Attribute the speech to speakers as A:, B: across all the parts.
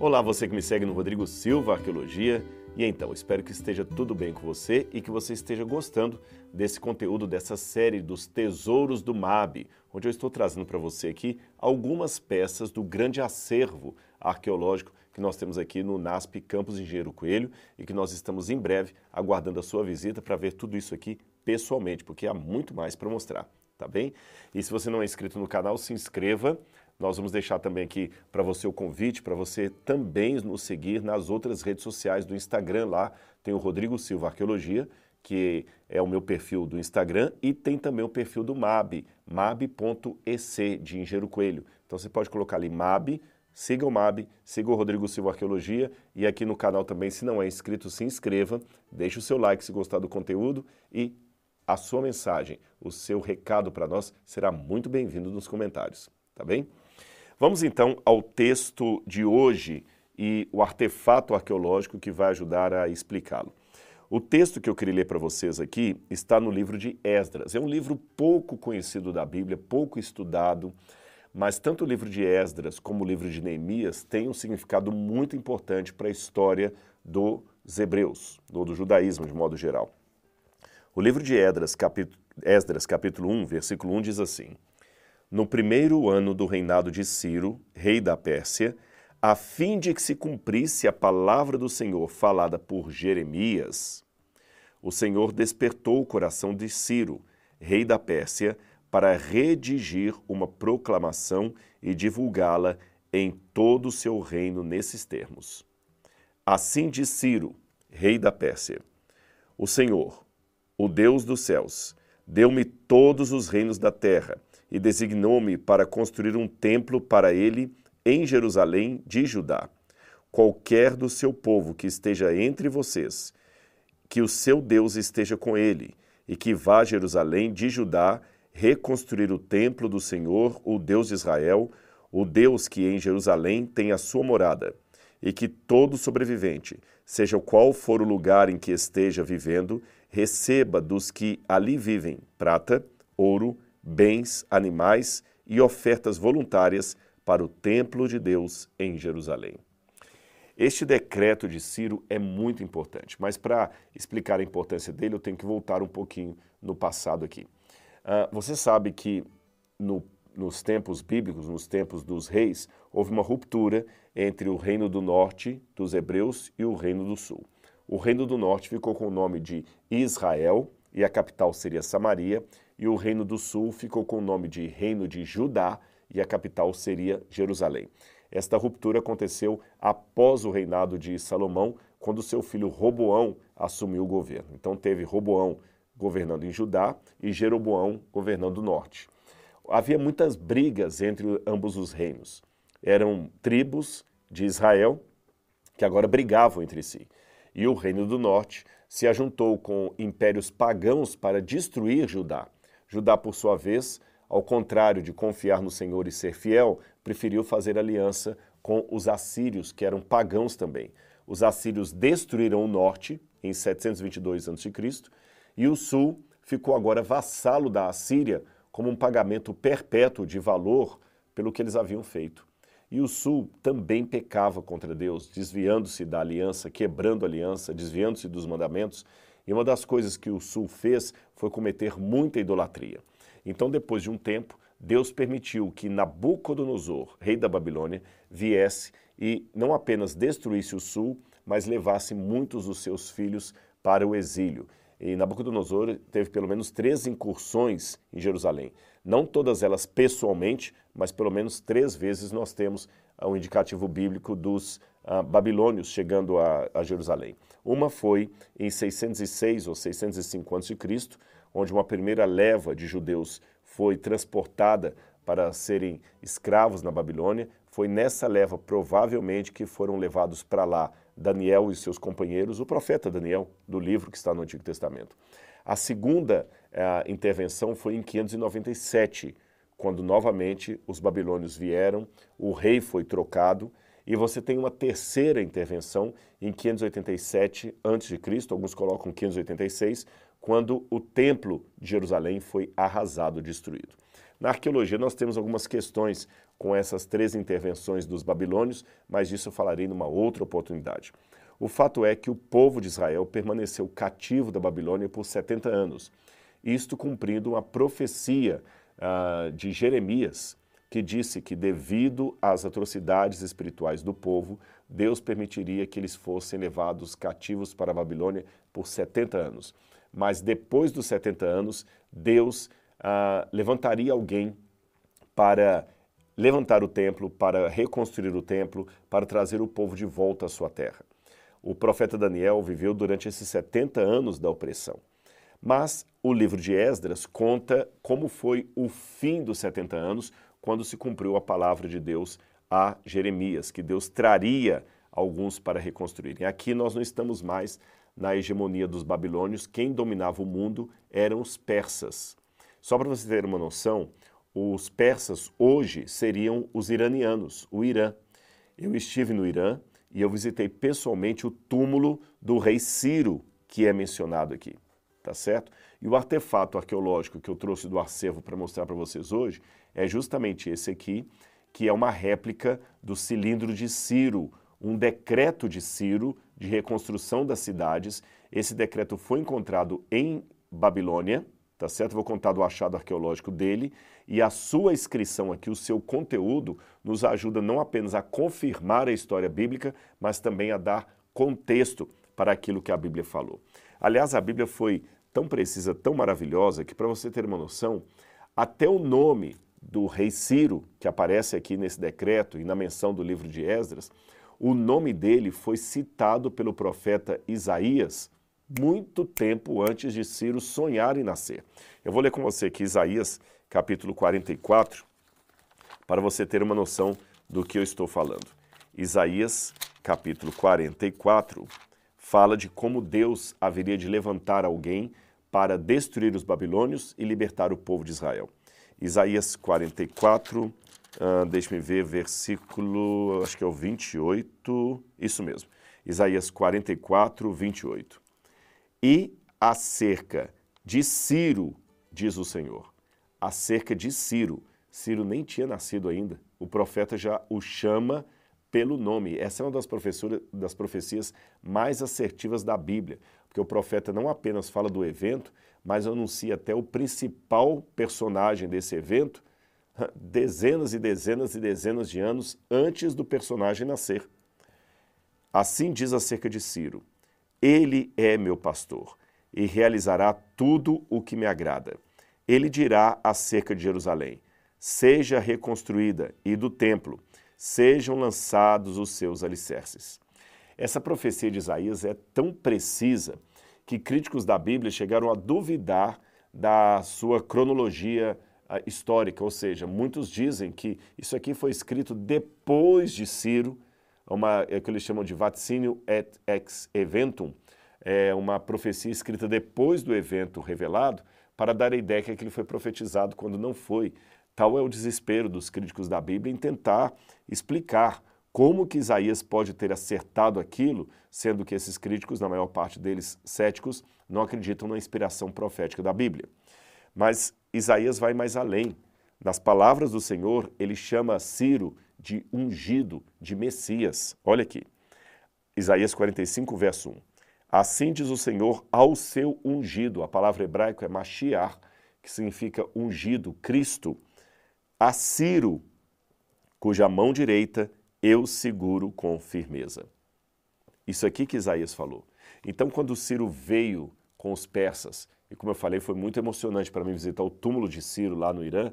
A: Olá, você que me segue no Rodrigo Silva Arqueologia. E então, espero que esteja tudo bem com você e que você esteja gostando desse conteúdo, dessa série dos Tesouros do MAB, onde eu estou trazendo para você aqui algumas peças do grande acervo arqueológico que nós temos aqui no NASP Campos Engenheiro Coelho e que nós estamos em breve aguardando a sua visita para ver tudo isso aqui pessoalmente, porque há muito mais para mostrar, tá bem? E se você não é inscrito no canal, se inscreva. Nós vamos deixar também aqui para você o convite para você também nos seguir nas outras redes sociais do Instagram lá. Tem o Rodrigo Silva Arqueologia, que é o meu perfil do Instagram, e tem também o perfil do MAB, mab.ec, de Engenheiro Coelho. Então você pode colocar ali MAB, siga o MAB, siga o Rodrigo Silva Arqueologia e aqui no canal também, se não é inscrito, se inscreva, deixe o seu like se gostar do conteúdo e a sua mensagem, o seu recado para nós será muito bem-vindo nos comentários, tá bem? Vamos então ao texto de hoje e o artefato arqueológico que vai ajudar a explicá-lo. O texto que eu queria ler para vocês aqui está no livro de Esdras. É um livro pouco conhecido da Bíblia, pouco estudado, mas tanto o livro de Esdras como o livro de Neemias têm um significado muito importante para a história dos hebreus, ou do judaísmo de modo geral. O livro de Esdras, capítulo, Esdras, capítulo 1, versículo 1 diz assim: no primeiro ano do reinado de Ciro, rei da Pérsia, a fim de que se cumprisse a palavra do Senhor falada por Jeremias, o Senhor despertou o coração de Ciro, rei da Pérsia, para redigir uma proclamação e divulgá-la em todo o seu reino nesses termos. Assim diz Ciro, rei da Pérsia: O Senhor, o Deus dos céus, deu-me todos os reinos da terra e designou-me para construir um templo para ele em Jerusalém de Judá. Qualquer do seu povo que esteja entre vocês, que o seu Deus esteja com ele, e que vá a Jerusalém de Judá reconstruir o templo do Senhor, o Deus de Israel, o Deus que em Jerusalém tem a sua morada, e que todo sobrevivente, seja qual for o lugar em que esteja vivendo, receba dos que ali vivem prata, ouro, bens, animais e ofertas voluntárias para o templo de Deus em Jerusalém. Este decreto de Ciro é muito importante, mas para explicar a importância dele, eu tenho que voltar um pouquinho no passado aqui. Uh, você sabe que no, nos tempos bíblicos, nos tempos dos reis, houve uma ruptura entre o reino do norte dos hebreus e o reino do sul. O reino do norte ficou com o nome de Israel e a capital seria Samaria, e o Reino do Sul ficou com o nome de Reino de Judá e a capital seria Jerusalém. Esta ruptura aconteceu após o reinado de Salomão, quando seu filho Roboão assumiu o governo. Então teve Roboão governando em Judá e Jeroboão governando o norte. Havia muitas brigas entre ambos os reinos. Eram tribos de Israel que agora brigavam entre si. E o reino do norte se ajuntou com impérios pagãos para destruir Judá. Judá, por sua vez, ao contrário de confiar no Senhor e ser fiel, preferiu fazer aliança com os assírios, que eram pagãos também. Os assírios destruíram o norte em 722 a.C. e o sul ficou agora vassalo da Assíria como um pagamento perpétuo de valor pelo que eles haviam feito. E o sul também pecava contra Deus, desviando-se da aliança, quebrando a aliança, desviando-se dos mandamentos e uma das coisas que o Sul fez foi cometer muita idolatria. Então, depois de um tempo, Deus permitiu que Nabucodonosor, rei da Babilônia, viesse e não apenas destruísse o Sul, mas levasse muitos dos seus filhos para o exílio. E Nabucodonosor teve pelo menos três incursões em Jerusalém. Não todas elas pessoalmente, mas pelo menos três vezes nós temos um indicativo bíblico dos uh, babilônios chegando a, a, Jerusalém. Uma foi em 606 ou 605 a.C., onde uma primeira leva de judeus foi transportada para serem escravos na Babilônia. Foi nessa leva, provavelmente, que foram levados para lá Daniel e seus companheiros, o profeta Daniel, do livro que está no Antigo Testamento. A segunda uh, intervenção foi em 597, quando novamente os babilônios vieram, o rei foi trocado e você tem uma terceira intervenção em 587 a.C., alguns colocam 586, quando o templo de Jerusalém foi arrasado, destruído. Na arqueologia, nós temos algumas questões com essas três intervenções dos babilônios, mas disso eu falarei numa outra oportunidade. O fato é que o povo de Israel permaneceu cativo da Babilônia por 70 anos, isto cumprindo uma profecia uh, de Jeremias, que disse que, devido às atrocidades espirituais do povo, Deus permitiria que eles fossem levados cativos para a Babilônia por 70 anos. Mas depois dos 70 anos, Deus ah, levantaria alguém para levantar o templo, para reconstruir o templo, para trazer o povo de volta à sua terra. O profeta Daniel viveu durante esses 70 anos da opressão. Mas o livro de Esdras conta como foi o fim dos 70 anos, quando se cumpriu a palavra de Deus a Jeremias, que Deus traria alguns para reconstruírem. Aqui nós não estamos mais na hegemonia dos babilônios, quem dominava o mundo eram os persas. Só para você ter uma noção, os persas hoje seriam os iranianos, o Irã. Eu estive no Irã e eu visitei pessoalmente o túmulo do rei Ciro, que é mencionado aqui, tá certo? E o artefato arqueológico que eu trouxe do acervo para mostrar para vocês hoje é justamente esse aqui, que é uma réplica do cilindro de Ciro, um decreto de Ciro de reconstrução das cidades. Esse decreto foi encontrado em Babilônia, tá certo? Vou contar do achado arqueológico dele e a sua inscrição aqui, o seu conteúdo, nos ajuda não apenas a confirmar a história bíblica, mas também a dar contexto para aquilo que a Bíblia falou. Aliás, a Bíblia foi tão precisa, tão maravilhosa, que para você ter uma noção, até o nome do rei Ciro, que aparece aqui nesse decreto e na menção do livro de Esdras, o nome dele foi citado pelo profeta Isaías muito tempo antes de Ciro sonhar em nascer. Eu vou ler com você aqui Isaías capítulo 44, para você ter uma noção do que eu estou falando. Isaías capítulo 44 fala de como Deus haveria de levantar alguém para destruir os babilônios e libertar o povo de Israel. Isaías 44, uh, deixe-me ver, versículo, acho que é o 28, isso mesmo. Isaías 44, 28 e acerca de Ciro, diz o Senhor. Acerca de Ciro. Ciro nem tinha nascido ainda. O profeta já o chama pelo nome. Essa é uma das, das profecias mais assertivas da Bíblia, porque o profeta não apenas fala do evento, mas anuncia até o principal personagem desse evento dezenas e dezenas e dezenas de anos antes do personagem nascer. Assim diz acerca de Ciro: ele é meu pastor e realizará tudo o que me agrada. Ele dirá acerca de Jerusalém: seja reconstruída, e do templo, sejam lançados os seus alicerces. Essa profecia de Isaías é tão precisa que críticos da Bíblia chegaram a duvidar da sua cronologia ah, histórica, ou seja, muitos dizem que isso aqui foi escrito depois de Ciro uma, é o que eles chamam de vaticínio et ex eventum, é uma profecia escrita depois do evento revelado, para dar a ideia que aquilo foi profetizado quando não foi. Tal é o desespero dos críticos da Bíblia em tentar explicar como que Isaías pode ter acertado aquilo, sendo que esses críticos, na maior parte deles céticos, não acreditam na inspiração profética da Bíblia. Mas Isaías vai mais além. Nas palavras do Senhor, ele chama Ciro de ungido, de Messias. Olha aqui, Isaías 45, verso 1. Assim diz o Senhor ao seu ungido. A palavra hebraica é Mashiach, que significa ungido, Cristo. A Ciro, cuja mão direita eu seguro com firmeza. Isso aqui que Isaías falou. Então, quando Ciro veio com os persas, e como eu falei, foi muito emocionante para mim visitar o túmulo de Ciro lá no Irã,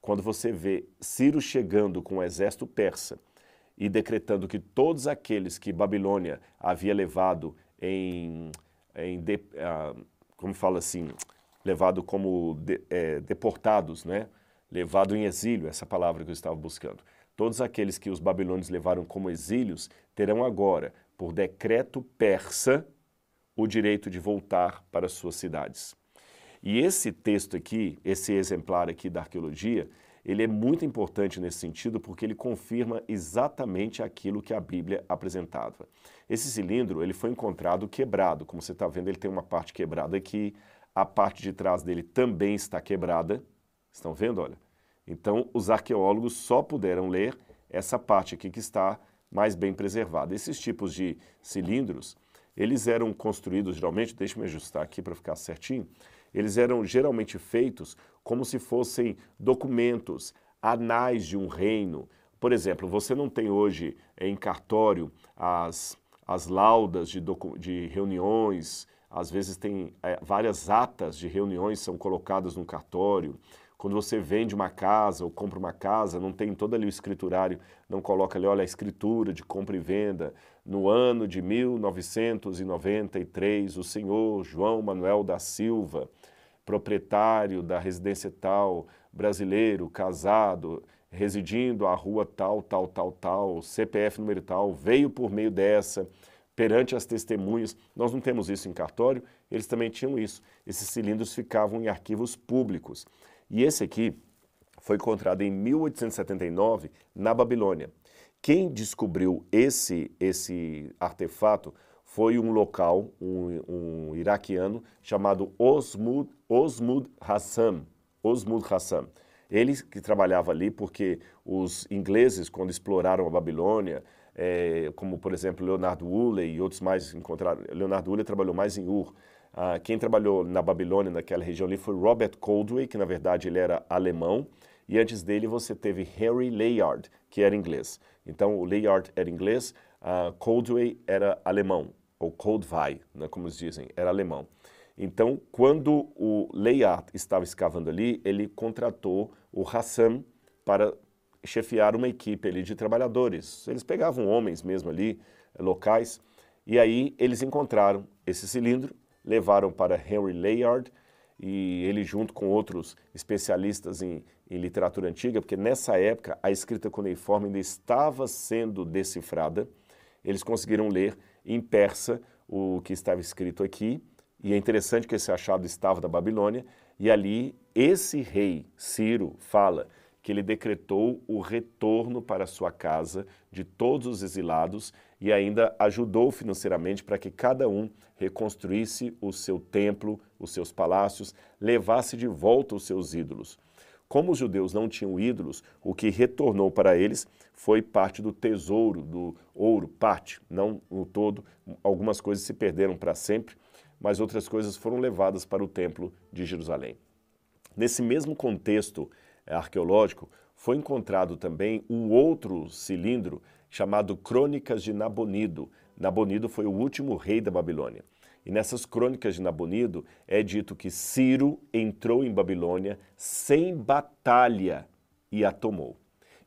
A: quando você vê Ciro chegando com o exército persa e decretando que todos aqueles que Babilônia havia levado em, em de, uh, como fala assim, levado como de, é, deportados, né? levado em exílio, essa palavra que eu estava buscando. Todos aqueles que os babilônios levaram como exílios terão agora, por decreto persa, o direito de voltar para suas cidades. E esse texto aqui, esse exemplar aqui da arqueologia, ele é muito importante nesse sentido porque ele confirma exatamente aquilo que a Bíblia apresentava. Esse cilindro ele foi encontrado quebrado, como você está vendo, ele tem uma parte quebrada aqui, a parte de trás dele também está quebrada. Estão vendo? Olha, Então, os arqueólogos só puderam ler essa parte aqui que está mais bem preservada. Esses tipos de cilindros, eles eram construídos geralmente, deixa eu me ajustar aqui para ficar certinho, eles eram geralmente feitos como se fossem documentos, anais de um reino. Por exemplo, você não tem hoje em cartório as, as laudas de, de reuniões, às vezes tem é, várias atas de reuniões são colocadas no cartório. Quando você vende uma casa ou compra uma casa, não tem todo ali o escriturário, não coloca ali, olha, a escritura de compra e venda. No ano de 1993, o senhor João Manuel da Silva, proprietário da residência tal, brasileiro, casado, residindo à rua tal, tal, tal, tal, CPF número tal, veio por meio dessa, perante as testemunhas. Nós não temos isso em cartório, eles também tinham isso. Esses cilindros ficavam em arquivos públicos. E esse aqui foi encontrado em 1879 na Babilônia. Quem descobriu esse, esse artefato foi um local, um, um iraquiano, chamado Osmud, Osmud Hassam. Osmud Hassam. Ele que trabalhava ali porque os ingleses, quando exploraram a Babilônia, é, como por exemplo Leonardo Woolley e outros mais encontraram. Leonardo Woolley trabalhou mais em Ur, ah, quem trabalhou na Babilônia, naquela região ali, foi Robert Coldway, que na verdade ele era alemão, e antes dele você teve Harry Layard, que era inglês. Então o Layard era inglês, uh, Coldway era alemão, ou Coldway, né, como eles dizem, era alemão. Então, quando o Layard estava escavando ali, ele contratou o Hassan para chefiar uma equipe ali de trabalhadores. Eles pegavam homens mesmo ali, locais, e aí eles encontraram esse cilindro levaram para Henry Layard e ele junto com outros especialistas em, em literatura antiga, porque nessa época a escrita cuneiforme ainda estava sendo decifrada, eles conseguiram ler em persa o que estava escrito aqui, e é interessante que esse achado estava da Babilônia, e ali esse rei, Ciro, fala que ele decretou o retorno para sua casa de todos os exilados e ainda ajudou financeiramente para que cada um reconstruísse o seu templo, os seus palácios, levasse de volta os seus ídolos. Como os judeus não tinham ídolos, o que retornou para eles foi parte do tesouro, do ouro, parte, não no todo. Algumas coisas se perderam para sempre, mas outras coisas foram levadas para o templo de Jerusalém. Nesse mesmo contexto arqueológico, foi encontrado também um outro cilindro chamado Crônicas de Nabonido. Nabonido foi o último rei da Babilônia. E nessas crônicas de Nabonido é dito que Ciro entrou em Babilônia sem batalha e a tomou.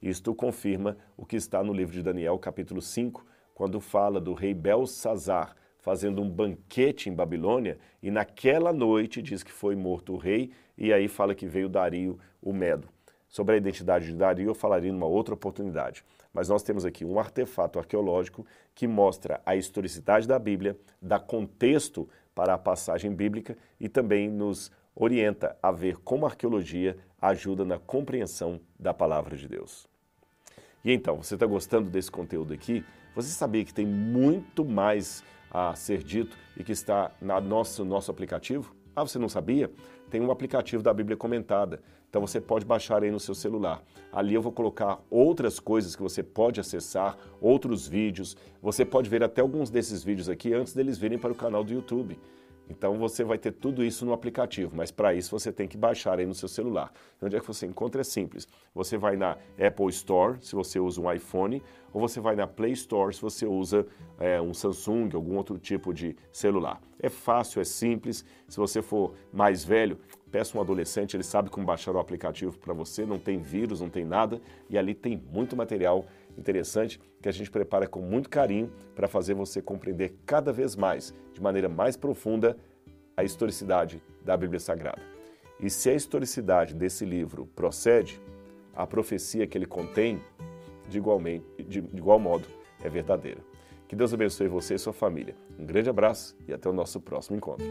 A: Isto confirma o que está no livro de Daniel, capítulo 5, quando fala do rei Belsazar fazendo um banquete em Babilônia e naquela noite diz que foi morto o rei e aí fala que veio Dario o Medo. Sobre a identidade de Dario eu falaria numa outra oportunidade. Mas nós temos aqui um artefato arqueológico que mostra a historicidade da Bíblia, dá contexto para a passagem bíblica e também nos orienta a ver como a arqueologia ajuda na compreensão da palavra de Deus. E então, você está gostando desse conteúdo aqui? Você sabia que tem muito mais a ser dito e que está no nosso, nosso aplicativo? Ah, você não sabia? Tem um aplicativo da Bíblia Comentada. Então você pode baixar aí no seu celular. Ali eu vou colocar outras coisas que você pode acessar, outros vídeos. Você pode ver até alguns desses vídeos aqui antes deles virem para o canal do YouTube. Então você vai ter tudo isso no aplicativo, mas para isso você tem que baixar aí no seu celular. Onde é que você encontra? É simples. Você vai na Apple Store, se você usa um iPhone, ou você vai na Play Store, se você usa é, um Samsung, algum outro tipo de celular. É fácil, é simples. Se você for mais velho, peça um adolescente, ele sabe como baixar o aplicativo para você, não tem vírus, não tem nada, e ali tem muito material interessante que a gente prepara com muito carinho para fazer você compreender cada vez mais, de maneira mais profunda, a historicidade da Bíblia Sagrada. E se a historicidade desse livro procede, a profecia que ele contém, de, igualmente, de, de igual modo, é verdadeira. Que Deus abençoe você e sua família. Um grande abraço e até o nosso próximo encontro.